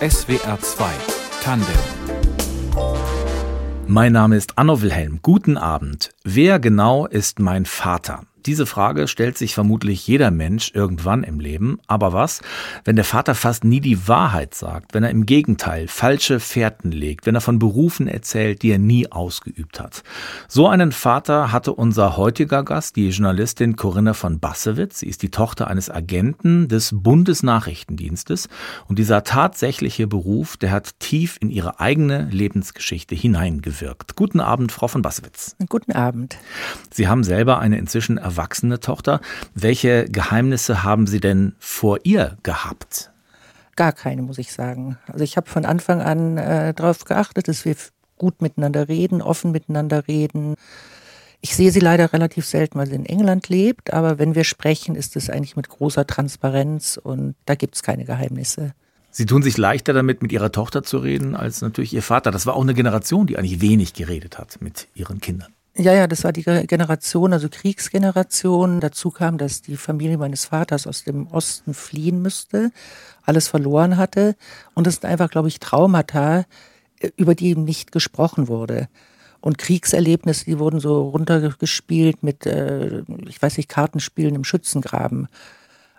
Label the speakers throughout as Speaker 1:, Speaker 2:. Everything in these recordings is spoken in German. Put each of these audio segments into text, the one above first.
Speaker 1: SWR 2 Tandem
Speaker 2: Mein Name ist Anno Wilhelm. Guten Abend. Wer genau ist mein Vater? Diese Frage stellt sich vermutlich jeder Mensch irgendwann im Leben. Aber was, wenn der Vater fast nie die Wahrheit sagt, wenn er im Gegenteil falsche Fährten legt, wenn er von Berufen erzählt, die er nie ausgeübt hat? So einen Vater hatte unser heutiger Gast, die Journalistin Corinna von Bassewitz. Sie ist die Tochter eines Agenten des Bundesnachrichtendienstes. Und dieser tatsächliche Beruf, der hat tief in ihre eigene Lebensgeschichte hineingewirkt. Guten Abend, Frau von Bassewitz.
Speaker 3: Guten Abend.
Speaker 2: Sie haben selber eine inzwischen erwachsene Tochter. Welche Geheimnisse haben Sie denn vor ihr gehabt?
Speaker 3: Gar keine, muss ich sagen. Also ich habe von Anfang an äh, darauf geachtet, dass wir gut miteinander reden, offen miteinander reden. Ich sehe sie leider relativ selten, weil sie in England lebt, aber wenn wir sprechen, ist es eigentlich mit großer Transparenz und da gibt es keine Geheimnisse.
Speaker 2: Sie tun sich leichter damit, mit Ihrer Tochter zu reden, als natürlich Ihr Vater. Das war auch eine Generation, die eigentlich wenig geredet hat mit ihren Kindern.
Speaker 3: Ja, ja, das war die Generation, also Kriegsgeneration. Dazu kam, dass die Familie meines Vaters aus dem Osten fliehen müsste, alles verloren hatte. Und das sind einfach, glaube ich, Traumata, äh, über die nicht gesprochen wurde. Und Kriegserlebnisse, die wurden so runtergespielt mit, äh, ich weiß nicht, Kartenspielen im Schützengraben.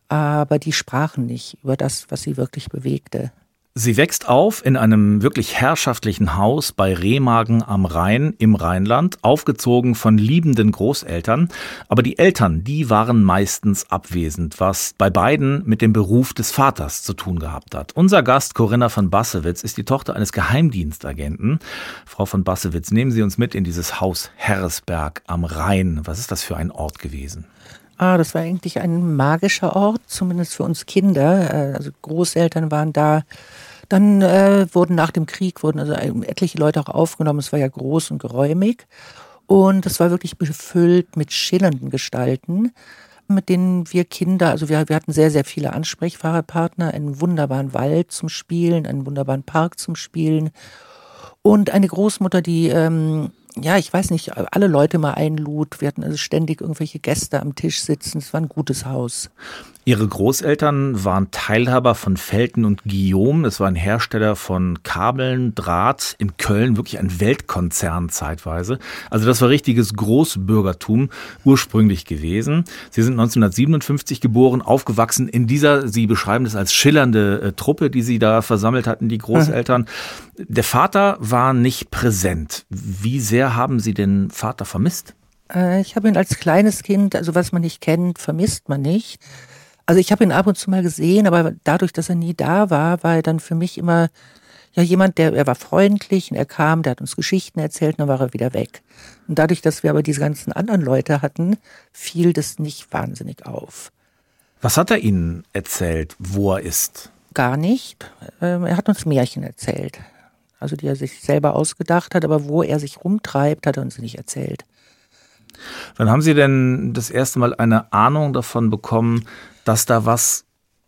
Speaker 3: Aber die sprachen nicht über das, was sie wirklich bewegte.
Speaker 2: Sie wächst auf in einem wirklich herrschaftlichen Haus bei Remagen am Rhein im Rheinland, aufgezogen von liebenden Großeltern. Aber die Eltern, die waren meistens abwesend, was bei beiden mit dem Beruf des Vaters zu tun gehabt hat. Unser Gast Corinna von Bassewitz ist die Tochter eines Geheimdienstagenten. Frau von Bassewitz, nehmen Sie uns mit in dieses Haus Herresberg am Rhein. Was ist das für ein Ort gewesen?
Speaker 3: Ah, das war eigentlich ein magischer Ort, zumindest für uns Kinder. Äh, also Großeltern waren da, dann äh, wurden nach dem Krieg wurden also etliche Leute auch aufgenommen. Es war ja groß und geräumig. Und es war wirklich befüllt mit schillernden Gestalten, mit denen wir Kinder, also wir, wir hatten sehr, sehr viele Ansprechfahrerpartner, einen wunderbaren Wald zum Spielen, einen wunderbaren Park zum Spielen und eine Großmutter, die ähm, ja, ich weiß nicht, alle Leute mal einlud. Wir hatten also ständig irgendwelche Gäste am Tisch sitzen. Es war ein gutes Haus.
Speaker 2: Ihre Großeltern waren Teilhaber von Felten und Guillaume. Es war ein Hersteller von Kabeln, Draht in Köln, wirklich ein Weltkonzern zeitweise. Also das war richtiges Großbürgertum ursprünglich gewesen. Sie sind 1957 geboren, aufgewachsen in dieser, Sie beschreiben das als schillernde äh, Truppe, die Sie da versammelt hatten, die Großeltern. Der Vater war nicht präsent. Wie sehr haben Sie den Vater vermisst?
Speaker 3: Äh, ich habe ihn als kleines Kind, also was man nicht kennt, vermisst man nicht. Also ich habe ihn ab und zu mal gesehen, aber dadurch, dass er nie da war, war er dann für mich immer ja jemand, der er war freundlich und er kam, der hat uns Geschichten erzählt, und dann war er wieder weg. Und dadurch, dass wir aber diese ganzen anderen Leute hatten, fiel das nicht wahnsinnig auf.
Speaker 2: Was hat er Ihnen erzählt, wo er ist?
Speaker 3: Gar nicht. Ähm, er hat uns Märchen erzählt. Also die er sich selber ausgedacht hat, aber wo er sich rumtreibt, hat er uns nicht erzählt.
Speaker 2: Wann haben Sie denn das erste Mal eine Ahnung davon bekommen, dass da was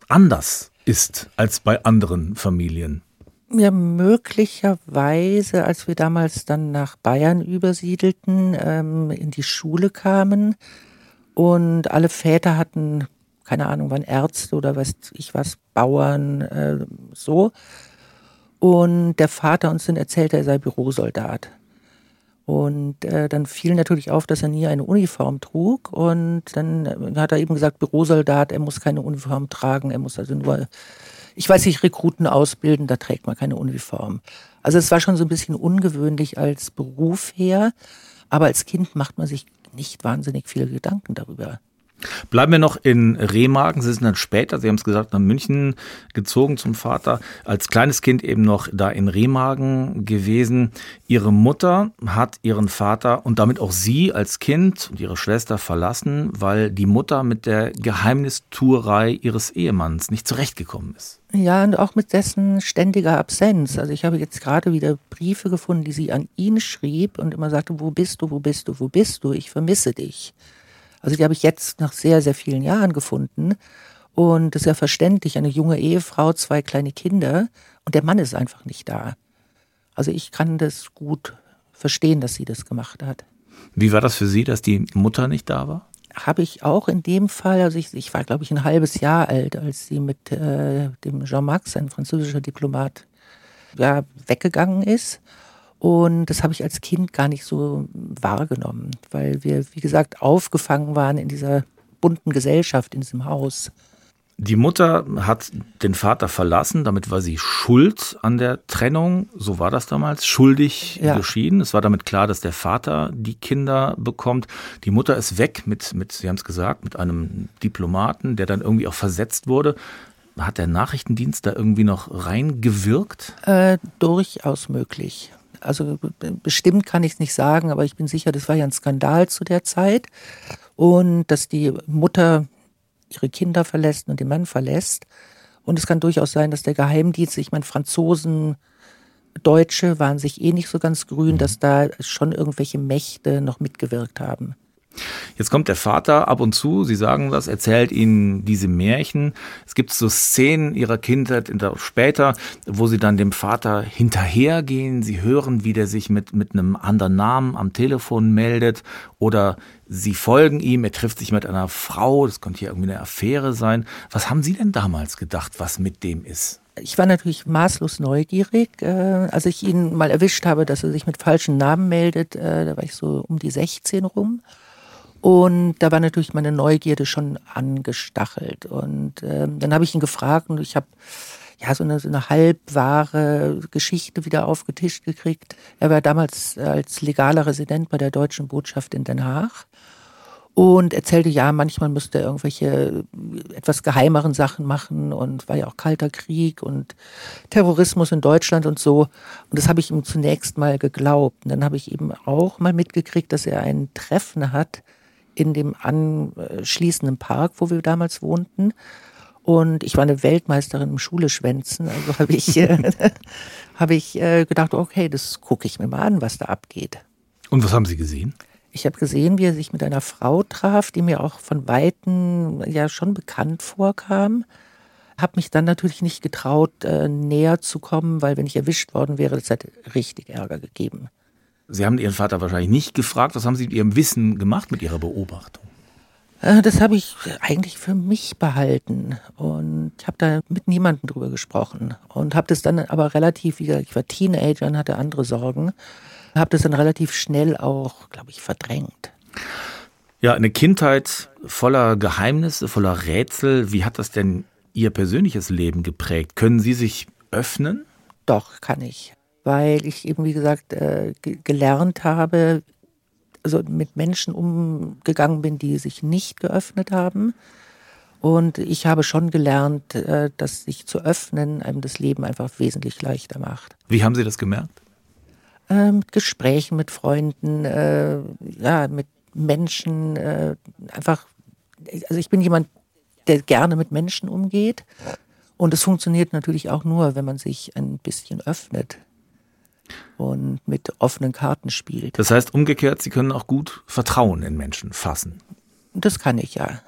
Speaker 2: anders ist als bei anderen Familien?
Speaker 3: Ja, möglicherweise, als wir damals dann nach Bayern übersiedelten, ähm, in die Schule kamen und alle Väter hatten, keine Ahnung, waren Ärzte oder weiß ich was, Bauern, äh, so. Und der Vater uns dann erzählte, er sei Bürosoldat. Und äh, dann fiel natürlich auf, dass er nie eine Uniform trug. Und dann äh, hat er eben gesagt, Bürosoldat, er muss keine Uniform tragen, er muss also nur, ich weiß nicht, Rekruten ausbilden, da trägt man keine Uniform. Also es war schon so ein bisschen ungewöhnlich als Beruf her, aber als Kind macht man sich nicht wahnsinnig viele Gedanken darüber.
Speaker 2: Bleiben wir noch in Remagen. Sie sind dann später, Sie haben es gesagt, nach München gezogen zum Vater. Als kleines Kind eben noch da in Remagen gewesen. Ihre Mutter hat ihren Vater und damit auch Sie als Kind und Ihre Schwester verlassen, weil die Mutter mit der Geheimnistuerei ihres Ehemanns nicht zurechtgekommen ist.
Speaker 3: Ja, und auch mit dessen ständiger Absenz. Also ich habe jetzt gerade wieder Briefe gefunden, die sie an ihn schrieb und immer sagte, wo bist du, wo bist du, wo bist du, ich vermisse dich. Also die habe ich jetzt nach sehr, sehr vielen Jahren gefunden. Und das ist ja verständlich, eine junge Ehefrau, zwei kleine Kinder und der Mann ist einfach nicht da. Also ich kann das gut verstehen, dass sie das gemacht hat.
Speaker 2: Wie war das für Sie, dass die Mutter nicht da war?
Speaker 3: habe ich auch in dem Fall, also ich, ich war glaube ich ein halbes Jahr alt, als sie mit äh, dem Jean-Max, ein französischer Diplomat, ja, weggegangen ist. Und das habe ich als Kind gar nicht so wahrgenommen, weil wir, wie gesagt, aufgefangen waren in dieser bunten Gesellschaft, in diesem Haus.
Speaker 2: Die Mutter hat den Vater verlassen, damit war sie schuld an der Trennung. So war das damals, schuldig ja. geschieden. Es war damit klar, dass der Vater die Kinder bekommt. Die Mutter ist weg mit, mit Sie haben es gesagt, mit einem Diplomaten, der dann irgendwie auch versetzt wurde. Hat der Nachrichtendienst da irgendwie noch reingewirkt?
Speaker 3: Äh, durchaus möglich. Also bestimmt kann ich es nicht sagen, aber ich bin sicher, das war ja ein Skandal zu der Zeit. Und dass die Mutter ihre Kinder verlässt und den Mann verlässt. Und es kann durchaus sein, dass der Geheimdienst, ich meine, Franzosen, Deutsche waren sich eh nicht so ganz grün, mhm. dass da schon irgendwelche Mächte noch mitgewirkt haben.
Speaker 2: Jetzt kommt der Vater ab und zu, Sie sagen das, erzählt Ihnen diese Märchen. Es gibt so Szenen Ihrer Kindheit später, wo Sie dann dem Vater hinterhergehen. Sie hören, wie der sich mit, mit einem anderen Namen am Telefon meldet oder Sie folgen ihm, er trifft sich mit einer Frau, das könnte hier irgendwie eine Affäre sein. Was haben Sie denn damals gedacht, was mit dem ist?
Speaker 3: Ich war natürlich maßlos neugierig. Äh, als ich ihn mal erwischt habe, dass er sich mit falschen Namen meldet, äh, da war ich so um die 16 rum. Und da war natürlich meine Neugierde schon angestachelt. Und ähm, dann habe ich ihn gefragt und ich habe ja so eine, so eine halbwahre Geschichte wieder aufgetischt gekriegt. Er war damals als legaler Resident bei der deutschen Botschaft in Den Haag und erzählte, ja, manchmal müsste er irgendwelche etwas geheimeren Sachen machen und war ja auch kalter Krieg und Terrorismus in Deutschland und so. Und das habe ich ihm zunächst mal geglaubt. Und dann habe ich eben auch mal mitgekriegt, dass er ein Treffen hat in dem anschließenden Park, wo wir damals wohnten. Und ich war eine Weltmeisterin im Schuleschwänzen. Also habe ich, äh, hab ich äh, gedacht, okay, das gucke ich mir mal an, was da abgeht.
Speaker 2: Und was haben Sie gesehen?
Speaker 3: Ich habe gesehen, wie er sich mit einer Frau traf, die mir auch von Weitem ja schon bekannt vorkam. Habe mich dann natürlich nicht getraut, äh, näher zu kommen, weil wenn ich erwischt worden wäre, das hätte richtig Ärger gegeben.
Speaker 2: Sie haben Ihren Vater wahrscheinlich nicht gefragt. Was haben Sie mit Ihrem Wissen gemacht, mit Ihrer Beobachtung?
Speaker 3: Äh, das habe ich eigentlich für mich behalten und ich habe da mit niemandem drüber gesprochen und habe das dann aber relativ, wie gesagt, ich war Teenager und hatte andere Sorgen, habe das dann relativ schnell auch, glaube ich, verdrängt.
Speaker 2: Ja, eine Kindheit voller Geheimnisse, voller Rätsel. Wie hat das denn Ihr persönliches Leben geprägt? Können Sie sich öffnen?
Speaker 3: Doch, kann ich weil ich eben, wie gesagt, äh, gelernt habe, also mit Menschen umgegangen bin, die sich nicht geöffnet haben. Und ich habe schon gelernt, äh, dass sich zu öffnen einem das Leben einfach wesentlich leichter macht.
Speaker 2: Wie haben Sie das gemerkt?
Speaker 3: Äh, mit Gesprächen mit Freunden, ja, mit Menschen, einfach, also ich bin jemand, der gerne mit Menschen umgeht. Und es funktioniert natürlich auch nur, wenn man sich ein bisschen öffnet und mit offenen Karten spielt.
Speaker 2: Das heißt umgekehrt, Sie können auch gut Vertrauen in Menschen fassen.
Speaker 3: Das kann ich ja.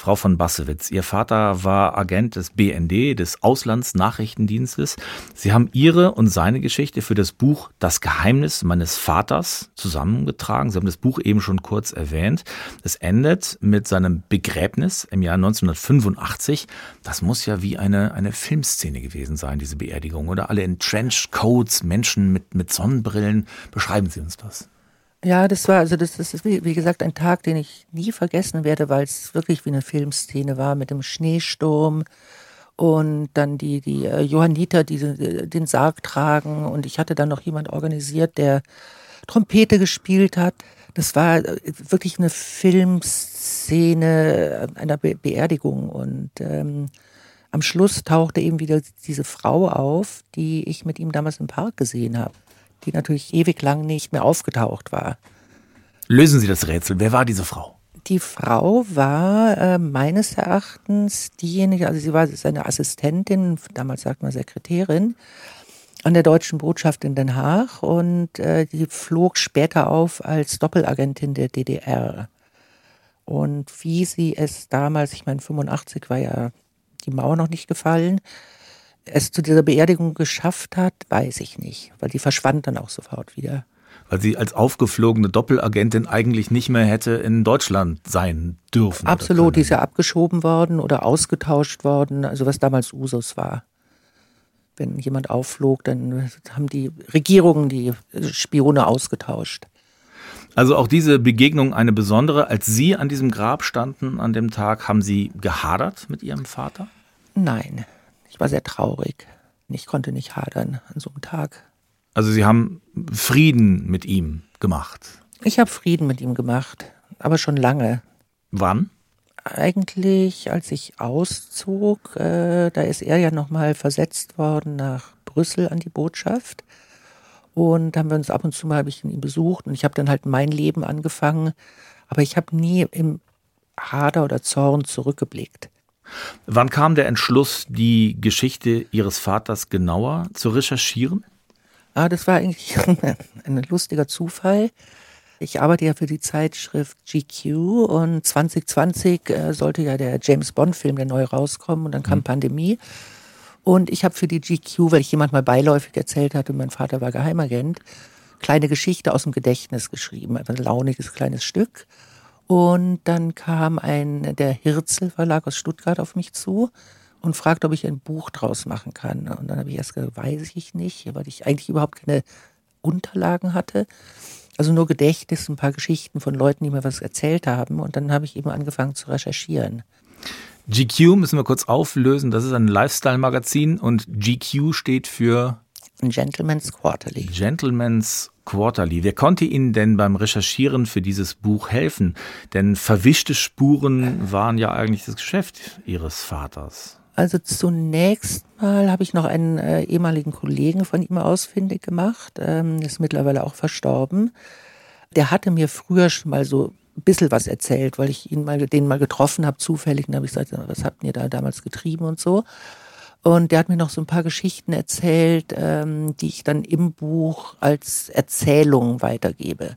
Speaker 2: Frau von Bassewitz, Ihr Vater war Agent des BND, des Auslandsnachrichtendienstes. Sie haben Ihre und seine Geschichte für das Buch Das Geheimnis meines Vaters zusammengetragen. Sie haben das Buch eben schon kurz erwähnt. Es endet mit seinem Begräbnis im Jahr 1985. Das muss ja wie eine, eine Filmszene gewesen sein, diese Beerdigung, oder? Alle in Trenchcoats, Menschen mit, mit Sonnenbrillen. Beschreiben Sie uns das.
Speaker 3: Ja, das war, also das, das ist wie, wie gesagt ein Tag, den ich nie vergessen werde, weil es wirklich wie eine Filmszene war mit dem Schneesturm und dann die, die äh, Johanniter, die den Sarg tragen. Und ich hatte dann noch jemand organisiert, der Trompete gespielt hat. Das war äh, wirklich eine Filmszene einer Be Beerdigung. Und ähm, am Schluss tauchte eben wieder diese Frau auf, die ich mit ihm damals im Park gesehen habe die natürlich ewig lang nicht mehr aufgetaucht war.
Speaker 2: Lösen Sie das Rätsel. Wer war diese Frau?
Speaker 3: Die Frau war äh, meines Erachtens diejenige, also sie war seine Assistentin, damals sagt man Sekretärin, an der deutschen Botschaft in Den Haag und äh, die flog später auf als Doppelagentin der DDR. Und wie sie es damals, ich meine 85 war ja die Mauer noch nicht gefallen, es zu dieser Beerdigung geschafft hat, weiß ich nicht, weil die verschwand dann auch sofort wieder.
Speaker 2: Weil sie als aufgeflogene Doppelagentin eigentlich nicht mehr hätte in Deutschland sein dürfen.
Speaker 3: Absolut, die ist ja abgeschoben worden oder ausgetauscht worden, also was damals Usus war. Wenn jemand aufflog, dann haben die Regierungen die Spione ausgetauscht.
Speaker 2: Also auch diese Begegnung eine besondere. Als Sie an diesem Grab standen an dem Tag, haben Sie gehadert mit Ihrem Vater?
Speaker 3: Nein, ich war sehr traurig. Ich konnte nicht hadern an so einem Tag.
Speaker 2: Also Sie haben Frieden mit ihm gemacht?
Speaker 3: Ich habe Frieden mit ihm gemacht, aber schon lange.
Speaker 2: Wann?
Speaker 3: Eigentlich, als ich auszog, äh, da ist er ja nochmal versetzt worden nach Brüssel an die Botschaft. Und da haben wir uns ab und zu mal, habe ich ihn besucht und ich habe dann halt mein Leben angefangen. Aber ich habe nie im Hader oder Zorn zurückgeblickt.
Speaker 2: Wann kam der Entschluss, die Geschichte Ihres Vaters genauer zu recherchieren?
Speaker 3: Ah, das war eigentlich ein lustiger Zufall. Ich arbeite ja für die Zeitschrift GQ und 2020 äh, sollte ja der James Bond-Film, der neu rauskommen und dann kam mhm. Pandemie. Und ich habe für die GQ, weil ich jemand mal beiläufig erzählt hatte, mein Vater war Geheimagent, kleine Geschichte aus dem Gedächtnis geschrieben, ein launiges kleines Stück. Und dann kam ein, der Hirzel Verlag aus Stuttgart auf mich zu und fragte, ob ich ein Buch draus machen kann. Und dann habe ich erst gesagt, weiß ich nicht, weil ich eigentlich überhaupt keine Unterlagen hatte. Also nur Gedächtnis, ein paar Geschichten von Leuten, die mir was erzählt haben. Und dann habe ich eben angefangen zu recherchieren.
Speaker 2: GQ müssen wir kurz auflösen. Das ist ein Lifestyle-Magazin und GQ steht für
Speaker 3: Gentleman's Quarterly.
Speaker 2: Gentleman's Quarterly. Wer konnte Ihnen denn beim Recherchieren für dieses Buch helfen? Denn verwischte Spuren waren ja eigentlich das Geschäft Ihres Vaters.
Speaker 3: Also zunächst mal habe ich noch einen äh, ehemaligen Kollegen von ihm ausfindig gemacht, ähm, ist mittlerweile auch verstorben. Der hatte mir früher schon mal so ein bisschen was erzählt, weil ich ihn mal, den mal getroffen habe, zufällig. Und habe ich gesagt, was habt ihr da damals getrieben und so. Und der hat mir noch so ein paar Geschichten erzählt, ähm, die ich dann im Buch als Erzählung weitergebe.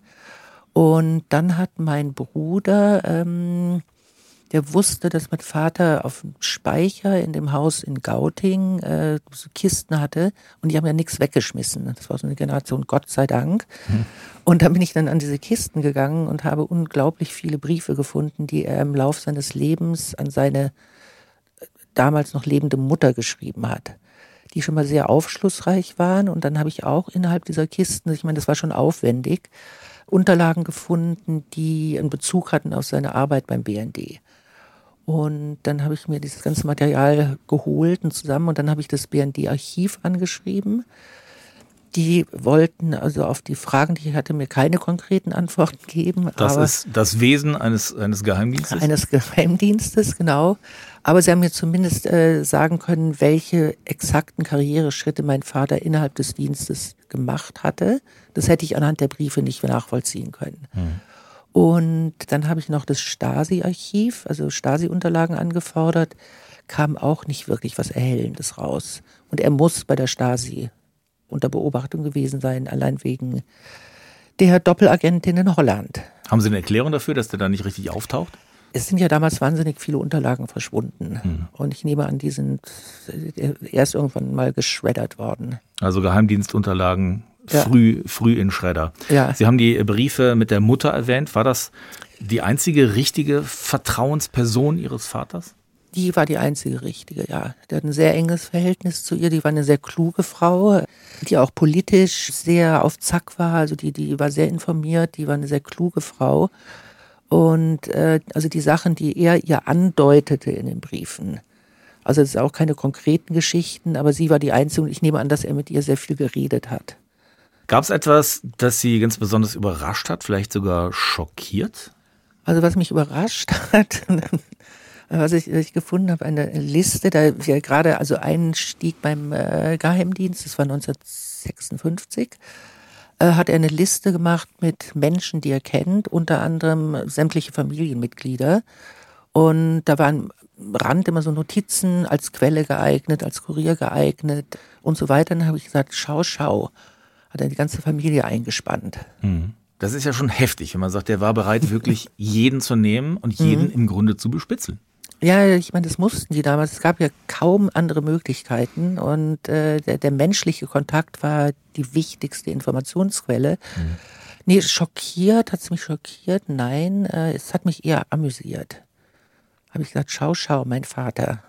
Speaker 3: Und dann hat mein Bruder ähm, der wusste, dass mein Vater auf dem Speicher in dem Haus in Gauting äh, so Kisten hatte und die haben ja nichts weggeschmissen. Das war so eine Generation, Gott sei Dank. Hm. Und dann bin ich dann an diese Kisten gegangen und habe unglaublich viele Briefe gefunden, die er im Lauf seines Lebens an seine damals noch lebende Mutter geschrieben hat die schon mal sehr aufschlussreich waren. Und dann habe ich auch innerhalb dieser Kisten, ich meine, das war schon aufwendig, Unterlagen gefunden, die einen Bezug hatten auf seine Arbeit beim BND. Und dann habe ich mir dieses ganze Material geholt und zusammen und dann habe ich das BND-Archiv angeschrieben. Die wollten also auf die Fragen, die ich hatte, mir keine konkreten Antworten geben.
Speaker 2: Das ist das Wesen eines, eines Geheimdienstes?
Speaker 3: Eines Geheimdienstes, genau. Aber sie haben mir zumindest äh, sagen können, welche exakten Karriereschritte mein Vater innerhalb des Dienstes gemacht hatte. Das hätte ich anhand der Briefe nicht nachvollziehen können. Hm. Und dann habe ich noch das Stasi-Archiv, also Stasi-Unterlagen angefordert, kam auch nicht wirklich was Erhellendes raus. Und er muss bei der Stasi unter Beobachtung gewesen sein, allein wegen der Doppelagentin in Holland.
Speaker 2: Haben Sie eine Erklärung dafür, dass der da nicht richtig auftaucht?
Speaker 3: Es sind ja damals wahnsinnig viele Unterlagen verschwunden. Hm. Und ich nehme an, die sind erst irgendwann mal geschreddert worden.
Speaker 2: Also Geheimdienstunterlagen ja. früh, früh in Schredder. Ja. Sie haben die Briefe mit der Mutter erwähnt. War das die einzige richtige Vertrauensperson Ihres Vaters?
Speaker 3: Die war die einzige richtige, ja. Der hat ein sehr enges Verhältnis zu ihr. Die war eine sehr kluge Frau, die auch politisch sehr auf Zack war. Also die, die war sehr informiert, die war eine sehr kluge Frau. Und äh, also die Sachen, die er ihr andeutete in den Briefen, also es sind auch keine konkreten Geschichten, aber sie war die Einzige und ich nehme an, dass er mit ihr sehr viel geredet hat.
Speaker 2: Gab es etwas, das Sie ganz besonders überrascht hat, vielleicht sogar schockiert?
Speaker 3: Also was mich überrascht hat, was ich, was ich gefunden habe, eine Liste, da wir gerade also Einstieg beim äh, Geheimdienst, das war 1956, äh, hat er eine Liste gemacht mit Menschen, die er kennt, unter anderem sämtliche Familienmitglieder. Und da waren am Rand immer so Notizen als Quelle geeignet, als Kurier geeignet und so weiter. dann habe ich gesagt, schau, schau hat er die ganze Familie eingespannt.
Speaker 2: Mhm. Das ist ja schon heftig, wenn man sagt, der war bereit, wirklich jeden zu nehmen und jeden mhm. im Grunde zu bespitzeln.
Speaker 3: Ja, ich meine, das mussten die damals. Es gab ja kaum andere Möglichkeiten und äh, der, der menschliche Kontakt war die wichtigste Informationsquelle. Mhm. Nee, schockiert, hat es mich schockiert? Nein, äh, es hat mich eher amüsiert. Habe ich gesagt, schau, schau, mein Vater.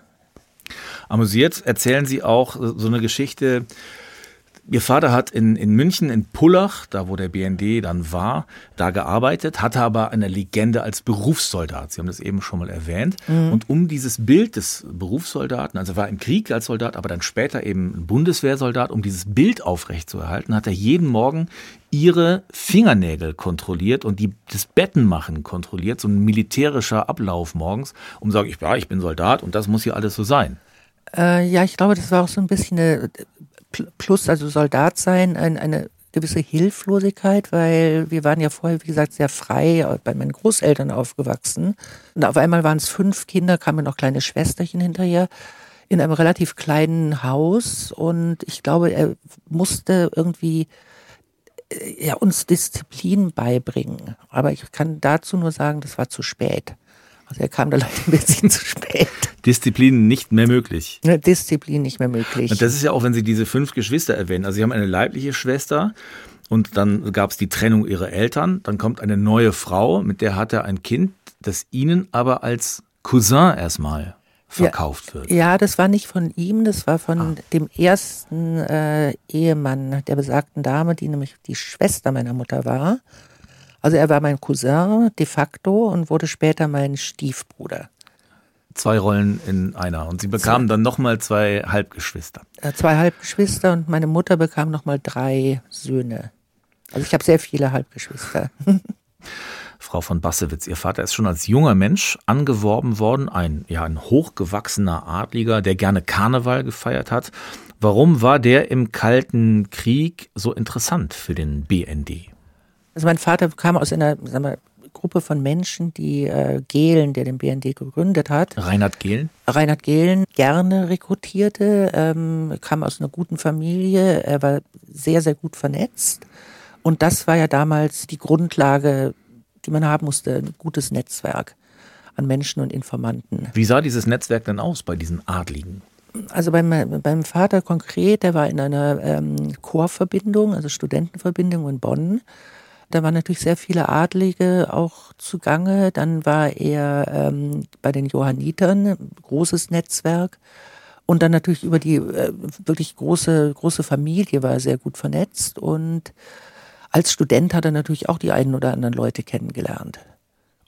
Speaker 2: Amüsiert erzählen Sie auch so eine Geschichte, Ihr Vater hat in, in München, in Pullach, da wo der BND dann war, da gearbeitet, hatte aber eine Legende als Berufssoldat. Sie haben das eben schon mal erwähnt. Mhm. Und um dieses Bild des Berufssoldaten, also er war im Krieg als Soldat, aber dann später eben Bundeswehrsoldat, um dieses Bild aufrechtzuerhalten, hat er jeden Morgen ihre Fingernägel kontrolliert und die, das Bettenmachen kontrolliert, so ein militärischer Ablauf morgens, um zu sagen, ich, ja, ich bin Soldat und das muss hier alles so sein.
Speaker 3: Äh, ja, ich glaube, das war auch so ein bisschen eine plus also Soldat sein, ein, eine gewisse Hilflosigkeit, weil wir waren ja vorher, wie gesagt, sehr frei bei meinen Großeltern aufgewachsen. Und auf einmal waren es fünf Kinder, kamen noch kleine Schwesterchen hinterher in einem relativ kleinen Haus und ich glaube, er musste irgendwie äh, ja, uns Disziplin beibringen. Aber ich kann dazu nur sagen, das war zu spät. Also er kam da leider ein bisschen zu spät.
Speaker 2: Disziplin nicht mehr möglich.
Speaker 3: Disziplin nicht mehr möglich.
Speaker 2: Und das ist ja auch, wenn Sie diese fünf Geschwister erwähnen. Also Sie haben eine leibliche Schwester und dann gab es die Trennung ihrer Eltern. Dann kommt eine neue Frau, mit der hat er ein Kind, das Ihnen aber als Cousin erstmal verkauft
Speaker 3: ja,
Speaker 2: wird.
Speaker 3: Ja, das war nicht von ihm, das war von ah. dem ersten äh, Ehemann der besagten Dame, die nämlich die Schwester meiner Mutter war. Also er war mein Cousin de facto und wurde später mein Stiefbruder.
Speaker 2: Zwei Rollen in einer. Und sie bekamen dann nochmal zwei Halbgeschwister.
Speaker 3: Äh, zwei Halbgeschwister und meine Mutter bekam nochmal drei Söhne. Also ich habe sehr viele Halbgeschwister.
Speaker 2: Frau von Bassewitz, Ihr Vater ist schon als junger Mensch angeworben worden, ein, ja, ein hochgewachsener Adliger, der gerne Karneval gefeiert hat. Warum war der im Kalten Krieg so interessant für den BND?
Speaker 3: Also mein Vater kam aus einer sagen wir, Gruppe von Menschen, die äh, Gehlen, der den BND gegründet hat.
Speaker 2: Reinhard Gehlen?
Speaker 3: Reinhard Gehlen gerne rekrutierte, ähm, kam aus einer guten Familie, er war sehr, sehr gut vernetzt. Und das war ja damals die Grundlage, die man haben musste, ein gutes Netzwerk an Menschen und Informanten.
Speaker 2: Wie sah dieses Netzwerk denn aus bei diesen Adligen?
Speaker 3: Also beim, beim Vater konkret, der war in einer ähm, Chorverbindung, also Studentenverbindung in Bonn. Da waren natürlich sehr viele Adlige auch zugange. Dann war er ähm, bei den Johannitern, großes Netzwerk. Und dann natürlich über die äh, wirklich große, große Familie war er sehr gut vernetzt. Und als Student hat er natürlich auch die einen oder anderen Leute kennengelernt.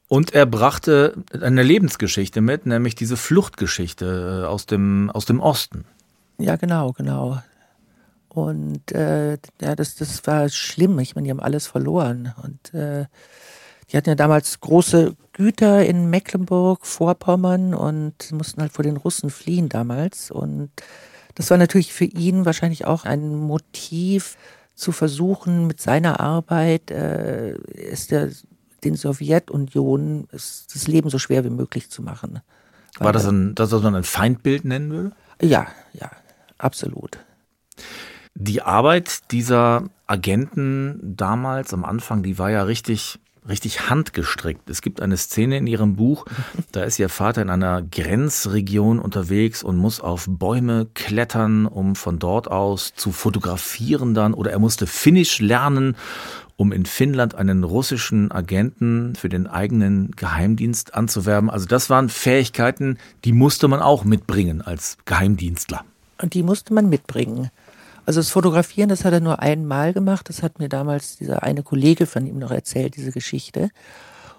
Speaker 2: Und er brachte eine Lebensgeschichte mit, nämlich diese Fluchtgeschichte äh, aus dem, aus dem Osten.
Speaker 3: Ja, genau, genau. Und äh, ja, das, das war schlimm. Ich meine, die haben alles verloren. Und äh, die hatten ja damals große Güter in Mecklenburg, Vorpommern und mussten halt vor den Russen fliehen damals. Und das war natürlich für ihn wahrscheinlich auch ein Motiv, zu versuchen, mit seiner Arbeit äh, ist der, den Sowjetunion das Leben so schwer wie möglich zu machen.
Speaker 2: War das, ein, das, was man ein Feindbild nennen würde?
Speaker 3: Ja, ja, absolut.
Speaker 2: Die Arbeit dieser Agenten damals am Anfang, die war ja richtig richtig handgestrickt. Es gibt eine Szene in ihrem Buch, da ist ihr Vater in einer Grenzregion unterwegs und muss auf Bäume klettern, um von dort aus zu fotografieren dann oder er musste Finnisch lernen, um in Finnland einen russischen Agenten für den eigenen Geheimdienst anzuwerben. Also das waren Fähigkeiten, die musste man auch mitbringen als Geheimdienstler.
Speaker 3: Und die musste man mitbringen. Also das Fotografieren, das hat er nur einmal gemacht. Das hat mir damals dieser eine Kollege von ihm noch erzählt, diese Geschichte.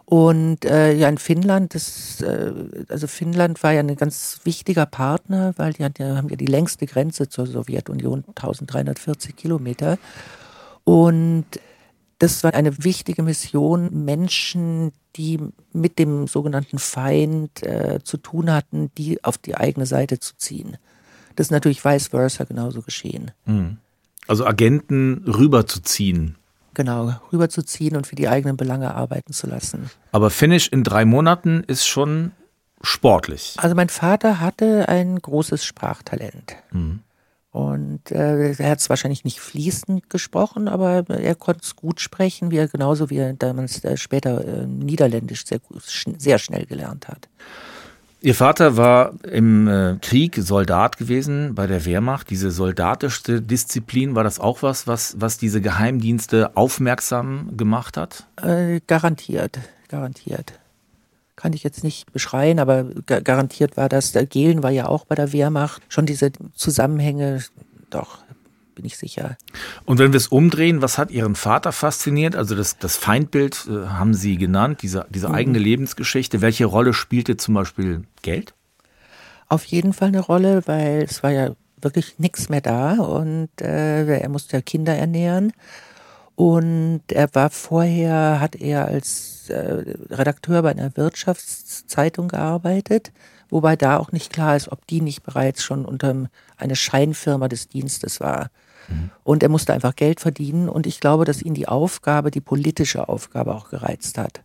Speaker 3: Und äh, ja, in Finnland, das, äh, also Finnland war ja ein ganz wichtiger Partner, weil die ja, haben ja die längste Grenze zur Sowjetunion, 1340 Kilometer. Und das war eine wichtige Mission, Menschen, die mit dem sogenannten Feind äh, zu tun hatten, die auf die eigene Seite zu ziehen. Das ist natürlich vice versa genauso geschehen. Hm.
Speaker 2: Also Agenten rüberzuziehen.
Speaker 3: Genau, rüberzuziehen und für die eigenen Belange arbeiten zu lassen.
Speaker 2: Aber Finish in drei Monaten ist schon sportlich.
Speaker 3: Also mein Vater hatte ein großes Sprachtalent. Mhm. Und äh, er hat es wahrscheinlich nicht fließend gesprochen, aber er konnte es gut sprechen, wie er genauso wie er damals äh, später äh, Niederländisch sehr, sehr schnell gelernt hat.
Speaker 2: Ihr Vater war im äh, Krieg Soldat gewesen bei der Wehrmacht. Diese soldatischste Disziplin, war das auch was, was, was diese Geheimdienste aufmerksam gemacht hat?
Speaker 3: Äh, garantiert, garantiert. Kann ich jetzt nicht beschreien, aber garantiert war das. Der Gehlen war ja auch bei der Wehrmacht. Schon diese Zusammenhänge, doch, bin ich sicher.
Speaker 2: Und wenn wir es umdrehen, was hat Ihren Vater fasziniert? Also das, das Feindbild äh, haben Sie genannt, diese, diese mhm. eigene Lebensgeschichte. Welche Rolle spielte zum Beispiel Geld?
Speaker 3: Auf jeden Fall eine Rolle, weil es war ja wirklich nichts mehr da und äh, er musste ja Kinder ernähren. Und er war vorher, hat er als äh, Redakteur bei einer Wirtschaftszeitung gearbeitet, wobei da auch nicht klar ist, ob die nicht bereits schon unter eine Scheinfirma des Dienstes war. Und er musste einfach Geld verdienen. Und ich glaube, dass ihn die Aufgabe, die politische Aufgabe auch gereizt hat.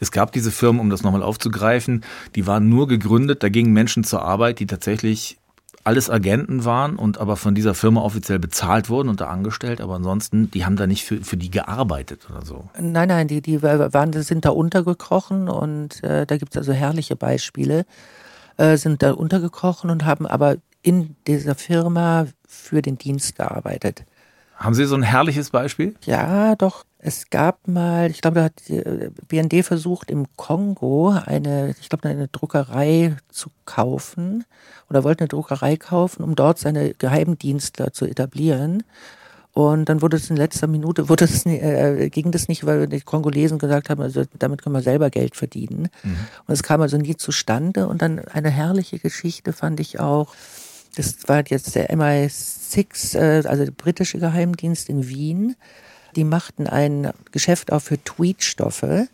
Speaker 2: Es gab diese Firmen, um das nochmal aufzugreifen, die waren nur gegründet, da gingen Menschen zur Arbeit, die tatsächlich alles Agenten waren und aber von dieser Firma offiziell bezahlt wurden und da angestellt, aber ansonsten, die haben da nicht für, für die gearbeitet oder so.
Speaker 3: Nein, nein, die, die waren, sind da untergekrochen und äh, da gibt es also herrliche Beispiele, äh, sind da untergekrochen und haben aber in dieser Firma für den Dienst gearbeitet.
Speaker 2: Haben Sie so ein herrliches Beispiel?
Speaker 3: Ja, doch. Es gab mal, ich glaube, da hat die äh, BND versucht, im Kongo eine, ich glaube, eine Druckerei zu kaufen oder wollte eine Druckerei kaufen, um dort seine Geheimdienstler zu etablieren. Und dann wurde es in letzter Minute, wurde es, äh, ging das nicht, weil die Kongolesen gesagt haben, also damit können wir selber Geld verdienen. Mhm. Und es kam also nie zustande. Und dann eine herrliche Geschichte fand ich auch, das war jetzt der MI6, äh, also der britische Geheimdienst in Wien. Die machten ein Geschäft auch für Tweetstoffe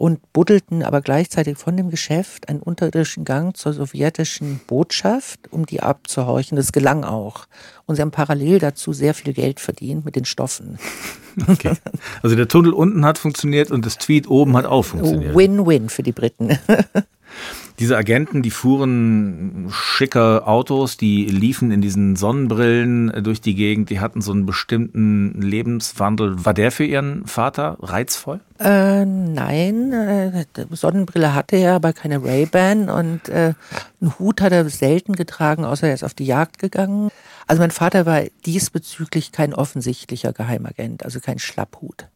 Speaker 3: und buddelten aber gleichzeitig von dem Geschäft einen unterirdischen Gang zur sowjetischen Botschaft, um die abzuhorchen. Das gelang auch. Und sie haben parallel dazu sehr viel Geld verdient mit den Stoffen.
Speaker 2: Okay. Also der Tunnel unten hat funktioniert und das Tweet oben hat auch funktioniert.
Speaker 3: Win-win für die Briten.
Speaker 2: Diese Agenten, die fuhren schicke Autos, die liefen in diesen Sonnenbrillen äh, durch die Gegend, die hatten so einen bestimmten Lebenswandel. War der für Ihren Vater reizvoll?
Speaker 3: Äh, nein, äh, Sonnenbrille hatte er, aber keine Ray-Ban und äh, einen Hut hat er selten getragen, außer er ist auf die Jagd gegangen. Also mein Vater war diesbezüglich kein offensichtlicher Geheimagent, also kein Schlapphut.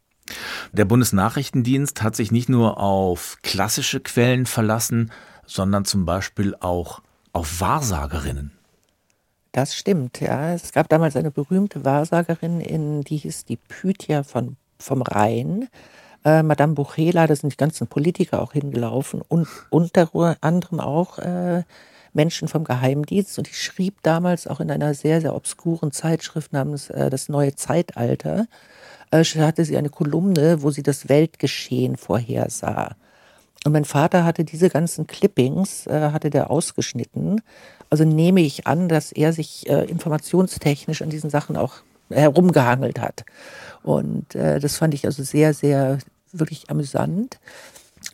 Speaker 2: Der Bundesnachrichtendienst hat sich nicht nur auf klassische Quellen verlassen, sondern zum Beispiel auch auf Wahrsagerinnen.
Speaker 3: Das stimmt, ja. Es gab damals eine berühmte Wahrsagerin, in, die hieß die Pythia von, vom Rhein. Äh, Madame Buchela, da sind die ganzen Politiker auch hingelaufen und unter anderem auch äh, Menschen vom Geheimdienst. Und die schrieb damals auch in einer sehr, sehr obskuren Zeitschrift namens äh, Das neue Zeitalter, hatte sie eine Kolumne, wo sie das Weltgeschehen vorhersah. Und mein Vater hatte diese ganzen Clippings, äh, hatte der ausgeschnitten. Also nehme ich an, dass er sich äh, informationstechnisch an diesen Sachen auch herumgehangelt hat. Und äh, das fand ich also sehr, sehr wirklich amüsant.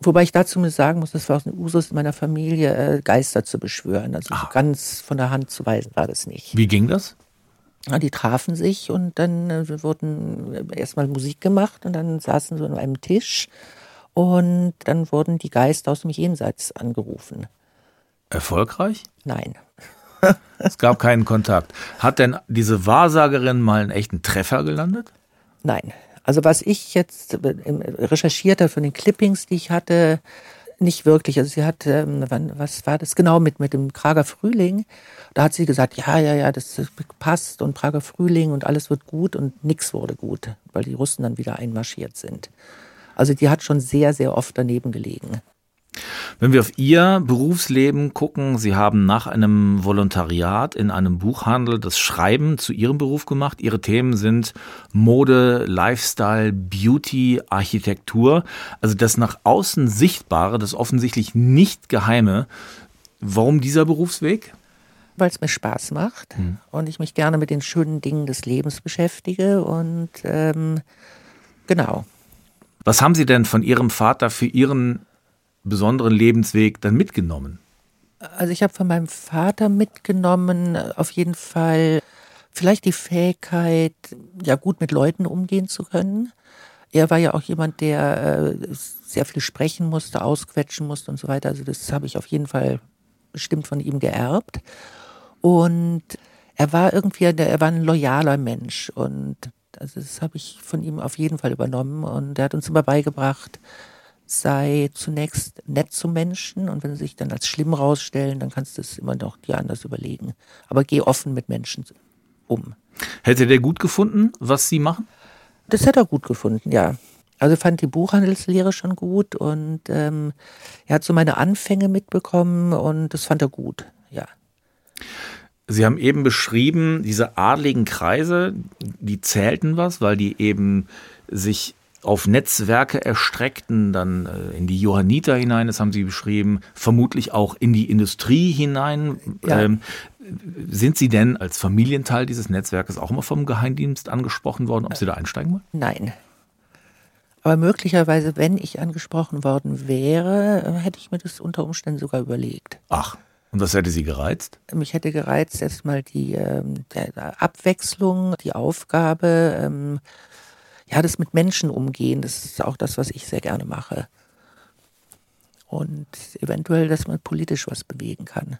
Speaker 3: Wobei ich dazu mir sagen muss, das war auch ein Usus in meiner Familie, äh, Geister zu beschwören. Also so ganz von der Hand zu weisen war das nicht.
Speaker 2: Wie ging das?
Speaker 3: Die trafen sich und dann äh, wurden erstmal Musik gemacht und dann saßen sie an einem Tisch und dann wurden die Geister aus dem Jenseits angerufen.
Speaker 2: Erfolgreich?
Speaker 3: Nein.
Speaker 2: es gab keinen Kontakt. Hat denn diese Wahrsagerin mal einen echten Treffer gelandet?
Speaker 3: Nein. Also was ich jetzt äh, recherchiert habe von den Clippings, die ich hatte, nicht wirklich. Also sie hat, ähm, was war das genau mit, mit dem Prager Frühling? Da hat sie gesagt, ja, ja, ja, das passt und Prager Frühling und alles wird gut und nichts wurde gut, weil die Russen dann wieder einmarschiert sind. Also die hat schon sehr, sehr oft daneben gelegen.
Speaker 2: Wenn wir auf Ihr Berufsleben gucken, Sie haben nach einem Volontariat in einem Buchhandel das Schreiben zu Ihrem Beruf gemacht. Ihre Themen sind Mode, Lifestyle, Beauty, Architektur. Also das nach außen Sichtbare, das offensichtlich nicht Geheime. Warum dieser Berufsweg?
Speaker 3: Weil es mir Spaß macht hm. und ich mich gerne mit den schönen Dingen des Lebens beschäftige und ähm, genau.
Speaker 2: Was haben Sie denn von Ihrem Vater für Ihren besonderen Lebensweg dann mitgenommen?
Speaker 3: Also ich habe von meinem Vater mitgenommen, auf jeden Fall vielleicht die Fähigkeit, ja gut mit Leuten umgehen zu können. Er war ja auch jemand, der äh, sehr viel sprechen musste, ausquetschen musste und so weiter. Also das habe ich auf jeden Fall bestimmt von ihm geerbt. Und er war irgendwie, er war ein loyaler Mensch und also das habe ich von ihm auf jeden Fall übernommen und er hat uns immer beigebracht, sei zunächst nett zu Menschen und wenn sie sich dann als schlimm rausstellen, dann kannst du es immer noch dir anders überlegen. Aber geh offen mit Menschen um.
Speaker 2: Hätte der gut gefunden, was Sie machen?
Speaker 3: Das hätte er gut gefunden, ja. Also fand die Buchhandelslehre schon gut und ähm, er hat so meine Anfänge mitbekommen und das fand er gut, ja.
Speaker 2: Sie haben eben beschrieben, diese adligen Kreise, die zählten was, weil die eben sich auf Netzwerke erstreckten, dann äh, in die Johanniter hinein, das haben Sie beschrieben, vermutlich auch in die Industrie hinein. Ja. Ähm, sind Sie denn als Familienteil dieses Netzwerkes auch immer vom Geheimdienst angesprochen worden, ob Sie da einsteigen wollen?
Speaker 3: Nein. Aber möglicherweise, wenn ich angesprochen worden wäre, hätte ich mir das unter Umständen sogar überlegt.
Speaker 2: Ach, und was hätte Sie gereizt?
Speaker 3: Mich hätte gereizt erstmal die ähm, Abwechslung, die Aufgabe, ähm, ja, das mit Menschen umgehen. Das ist auch das, was ich sehr gerne mache. Und eventuell, dass man politisch was bewegen kann.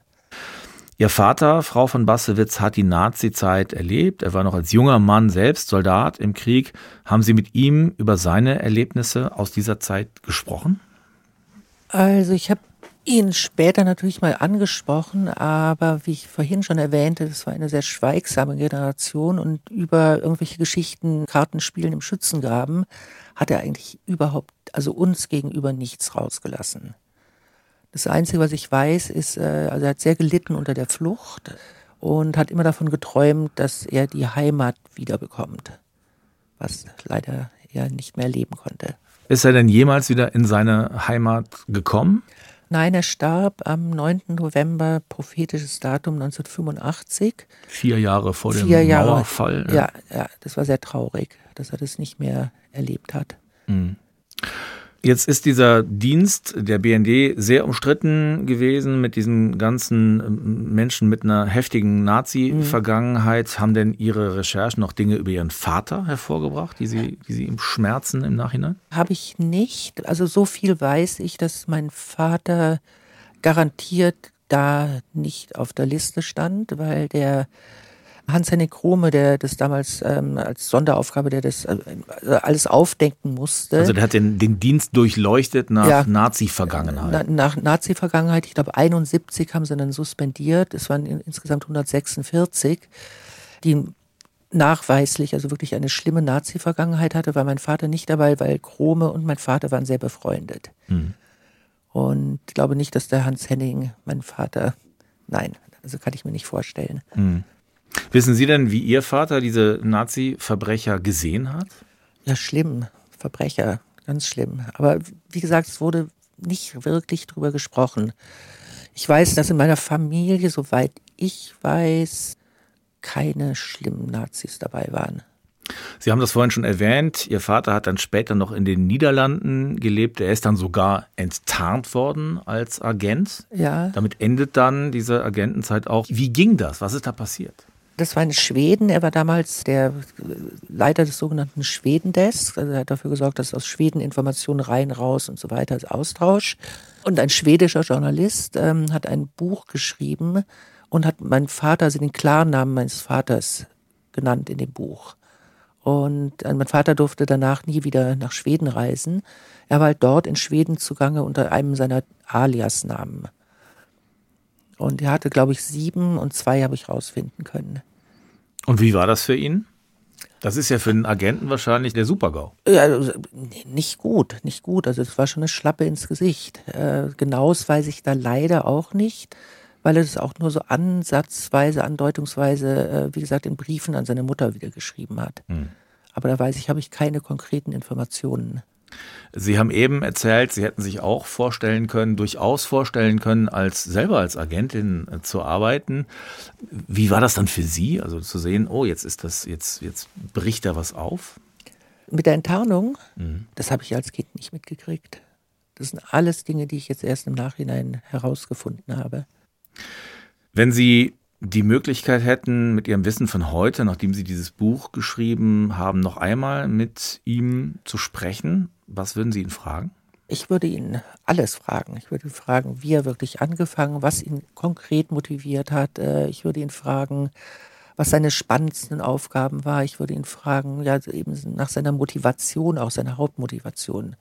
Speaker 2: Ihr Vater, Frau von Bassewitz, hat die Nazi-Zeit erlebt. Er war noch als junger Mann selbst Soldat im Krieg. Haben Sie mit ihm über seine Erlebnisse aus dieser Zeit gesprochen?
Speaker 3: Also ich habe ihn später natürlich mal angesprochen, aber wie ich vorhin schon erwähnte, das war eine sehr schweigsame Generation und über irgendwelche Geschichten, Kartenspielen im Schützengraben hat er eigentlich überhaupt, also uns gegenüber nichts rausgelassen. Das Einzige, was ich weiß, ist, äh, also er hat sehr gelitten unter der Flucht und hat immer davon geträumt, dass er die Heimat wiederbekommt, was leider er nicht mehr leben konnte.
Speaker 2: Ist er denn jemals wieder in seine Heimat gekommen?
Speaker 3: Nein, er starb am 9. November, prophetisches Datum 1985.
Speaker 2: Vier Jahre vor dem
Speaker 3: Vier Jahre,
Speaker 2: Mauerfall.
Speaker 3: Ja. ja, ja, das war sehr traurig, dass er das nicht mehr erlebt hat. Mhm.
Speaker 2: Jetzt ist dieser Dienst der BND sehr umstritten gewesen mit diesen ganzen ähm, Menschen mit einer heftigen Nazi-Vergangenheit. Mhm. Haben denn Ihre Recherchen noch Dinge über Ihren Vater hervorgebracht, die Sie, die Sie ihm schmerzen im Nachhinein?
Speaker 3: Habe ich nicht. Also so viel weiß ich, dass mein Vater garantiert da nicht auf der Liste stand, weil der Hans-Henning Krome, der das damals ähm, als Sonderaufgabe, der das äh, alles aufdenken musste.
Speaker 2: Also der hat den, den Dienst durchleuchtet nach ja, Nazi-Vergangenheit.
Speaker 3: Na, nach Nazi-Vergangenheit, ich glaube 71 haben sie dann suspendiert, es waren insgesamt 146, die nachweislich, also wirklich eine schlimme Nazi-Vergangenheit hatte, war mein Vater nicht dabei, weil Krome und mein Vater waren sehr befreundet. Hm. Und ich glaube nicht, dass der Hans Henning, mein Vater, nein, also kann ich mir nicht vorstellen. Hm.
Speaker 2: Wissen Sie denn, wie Ihr Vater diese Nazi-Verbrecher gesehen hat?
Speaker 3: Ja, schlimm. Verbrecher, ganz schlimm. Aber wie gesagt, es wurde nicht wirklich drüber gesprochen. Ich weiß, dass in meiner Familie, soweit ich weiß, keine schlimmen Nazis dabei waren.
Speaker 2: Sie haben das vorhin schon erwähnt. Ihr Vater hat dann später noch in den Niederlanden gelebt. Er ist dann sogar enttarnt worden als Agent.
Speaker 3: Ja.
Speaker 2: Damit endet dann diese Agentenzeit auch. Wie ging das? Was ist da passiert?
Speaker 3: Das war in Schweden. Er war damals der Leiter des sogenannten Schwedendesk. Also er hat dafür gesorgt, dass aus Schweden Informationen rein, raus und so weiter als Austausch. Und ein schwedischer Journalist ähm, hat ein Buch geschrieben und hat meinen Vater, also den Klarnamen meines Vaters genannt in dem Buch. Und äh, mein Vater durfte danach nie wieder nach Schweden reisen. Er war halt dort in Schweden zugange unter einem seiner Aliasnamen. Und er hatte, glaube ich, sieben und zwei habe ich rausfinden können.
Speaker 2: Und wie war das für ihn? Das ist ja für einen Agenten wahrscheinlich der Supergau.
Speaker 3: Ja, also, nicht gut, nicht gut. Also es war schon eine Schlappe ins Gesicht. Äh, genaues weiß ich da leider auch nicht, weil er es auch nur so ansatzweise, andeutungsweise, äh, wie gesagt, in Briefen an seine Mutter wieder geschrieben hat. Hm. Aber da weiß ich, habe ich keine konkreten Informationen.
Speaker 2: Sie haben eben erzählt, Sie hätten sich auch vorstellen können, durchaus vorstellen können, als selber als Agentin äh, zu arbeiten. Wie war das dann für Sie? Also zu sehen, oh, jetzt ist das, jetzt, jetzt bricht da was auf?
Speaker 3: Mit der Enttarnung, mhm. das habe ich als Kind nicht mitgekriegt. Das sind alles Dinge, die ich jetzt erst im Nachhinein herausgefunden habe.
Speaker 2: Wenn Sie die Möglichkeit hätten, mit Ihrem Wissen von heute, nachdem Sie dieses Buch geschrieben haben, noch einmal mit ihm zu sprechen, was würden Sie ihn fragen?
Speaker 3: Ich würde ihn alles fragen. Ich würde ihn fragen, wie er wirklich angefangen, was ihn konkret motiviert hat. Äh, ich würde ihn fragen, was seine spannendsten Aufgaben war. Ich würde ihn fragen, ja, eben nach seiner Motivation, auch seiner Hauptmotivation.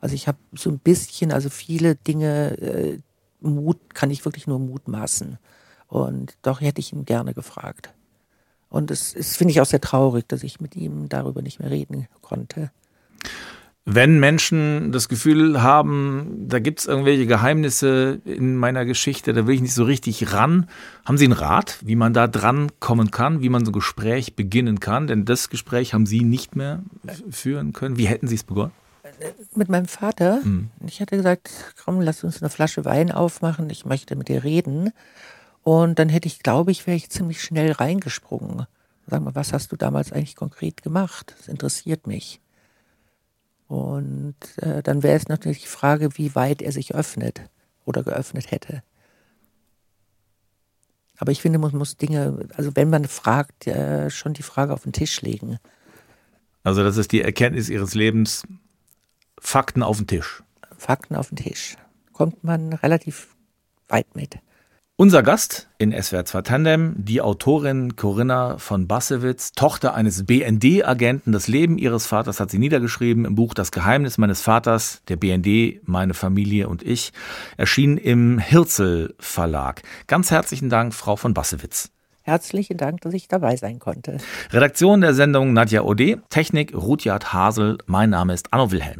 Speaker 3: Also ich habe so ein bisschen, also viele Dinge, äh, Mut kann ich wirklich nur mutmaßen. Und doch hätte ich ihn gerne gefragt. Und es, es finde ich auch sehr traurig, dass ich mit ihm darüber nicht mehr reden konnte.
Speaker 2: Wenn Menschen das Gefühl haben, da gibt es irgendwelche Geheimnisse in meiner Geschichte, da will ich nicht so richtig ran, haben Sie einen Rat, wie man da dran kommen kann, wie man so ein Gespräch beginnen kann? Denn das Gespräch haben Sie nicht mehr führen können. Wie hätten Sie es begonnen?
Speaker 3: Mit meinem Vater. Hm. Ich hatte gesagt, komm, lass uns eine Flasche Wein aufmachen, ich möchte mit dir reden. Und dann hätte ich, glaube ich, wäre ich ziemlich schnell reingesprungen. Sag mal, was hast du damals eigentlich konkret gemacht? Das interessiert mich. Und äh, dann wäre es natürlich die Frage, wie weit er sich öffnet oder geöffnet hätte. Aber ich finde, man muss Dinge, also wenn man fragt, äh, schon die Frage auf den Tisch legen.
Speaker 2: Also das ist die Erkenntnis Ihres Lebens, Fakten auf den Tisch.
Speaker 3: Fakten auf den Tisch. Kommt man relativ weit mit.
Speaker 2: Unser Gast in SWR 2 Tandem, die Autorin Corinna von Bassewitz, Tochter eines BND-Agenten. Das Leben ihres Vaters hat sie niedergeschrieben im Buch Das Geheimnis meines Vaters, der BND, meine Familie und ich, erschienen im Hirzel Verlag. Ganz herzlichen Dank, Frau von Bassewitz.
Speaker 3: Herzlichen Dank, dass ich dabei sein konnte.
Speaker 2: Redaktion der Sendung Nadja Ode, Technik Rudyard Hasel, mein Name ist Anno Wilhelm.